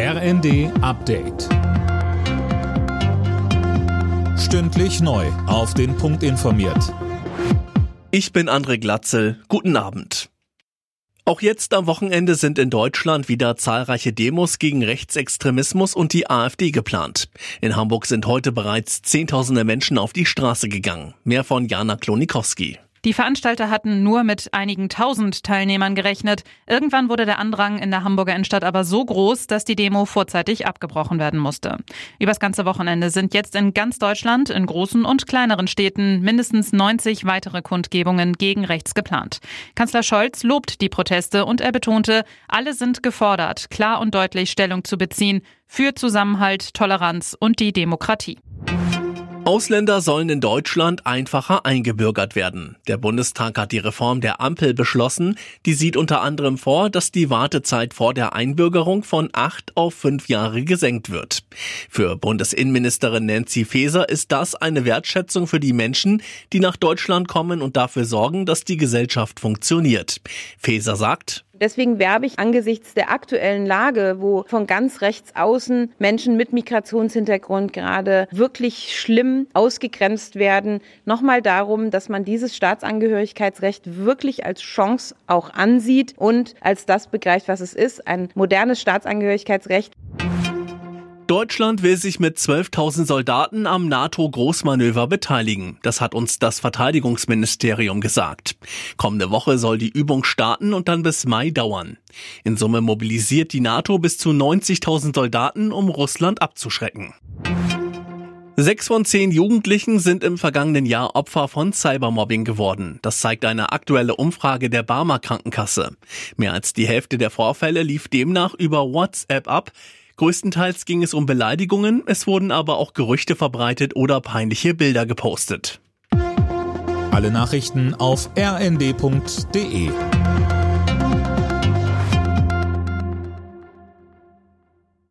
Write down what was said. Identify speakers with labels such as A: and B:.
A: RND Update. Stündlich neu. Auf den Punkt informiert.
B: Ich bin André Glatzel. Guten Abend. Auch jetzt am Wochenende sind in Deutschland wieder zahlreiche Demos gegen Rechtsextremismus und die AfD geplant. In Hamburg sind heute bereits Zehntausende Menschen auf die Straße gegangen. Mehr von Jana Klonikowski.
C: Die Veranstalter hatten nur mit einigen tausend Teilnehmern gerechnet. Irgendwann wurde der Andrang in der Hamburger Innenstadt aber so groß, dass die Demo vorzeitig abgebrochen werden musste. Übers ganze Wochenende sind jetzt in ganz Deutschland, in großen und kleineren Städten, mindestens 90 weitere Kundgebungen gegen rechts geplant. Kanzler Scholz lobt die Proteste und er betonte, alle sind gefordert, klar und deutlich Stellung zu beziehen für Zusammenhalt, Toleranz und die Demokratie.
B: Ausländer sollen in Deutschland einfacher eingebürgert werden. Der Bundestag hat die Reform der Ampel beschlossen. Die sieht unter anderem vor, dass die Wartezeit vor der Einbürgerung von acht auf fünf Jahre gesenkt wird. Für Bundesinnenministerin Nancy Faeser ist das eine Wertschätzung für die Menschen, die nach Deutschland kommen und dafür sorgen, dass die Gesellschaft funktioniert. Faeser sagt,
D: Deswegen werbe ich angesichts der aktuellen Lage, wo von ganz rechts außen Menschen mit Migrationshintergrund gerade wirklich schlimm ausgegrenzt werden, nochmal darum, dass man dieses Staatsangehörigkeitsrecht wirklich als Chance auch ansieht und als das begreift, was es ist, ein modernes Staatsangehörigkeitsrecht.
B: Deutschland will sich mit 12.000 Soldaten am NATO-Großmanöver beteiligen. Das hat uns das Verteidigungsministerium gesagt. Kommende Woche soll die Übung starten und dann bis Mai dauern. In Summe mobilisiert die NATO bis zu 90.000 Soldaten, um Russland abzuschrecken. Sechs von zehn Jugendlichen sind im vergangenen Jahr Opfer von Cybermobbing geworden. Das zeigt eine aktuelle Umfrage der Barmer Krankenkasse. Mehr als die Hälfte der Vorfälle lief demnach über WhatsApp ab. Größtenteils ging es um Beleidigungen, es wurden aber auch Gerüchte verbreitet oder peinliche Bilder gepostet.
A: Alle Nachrichten auf rnd.de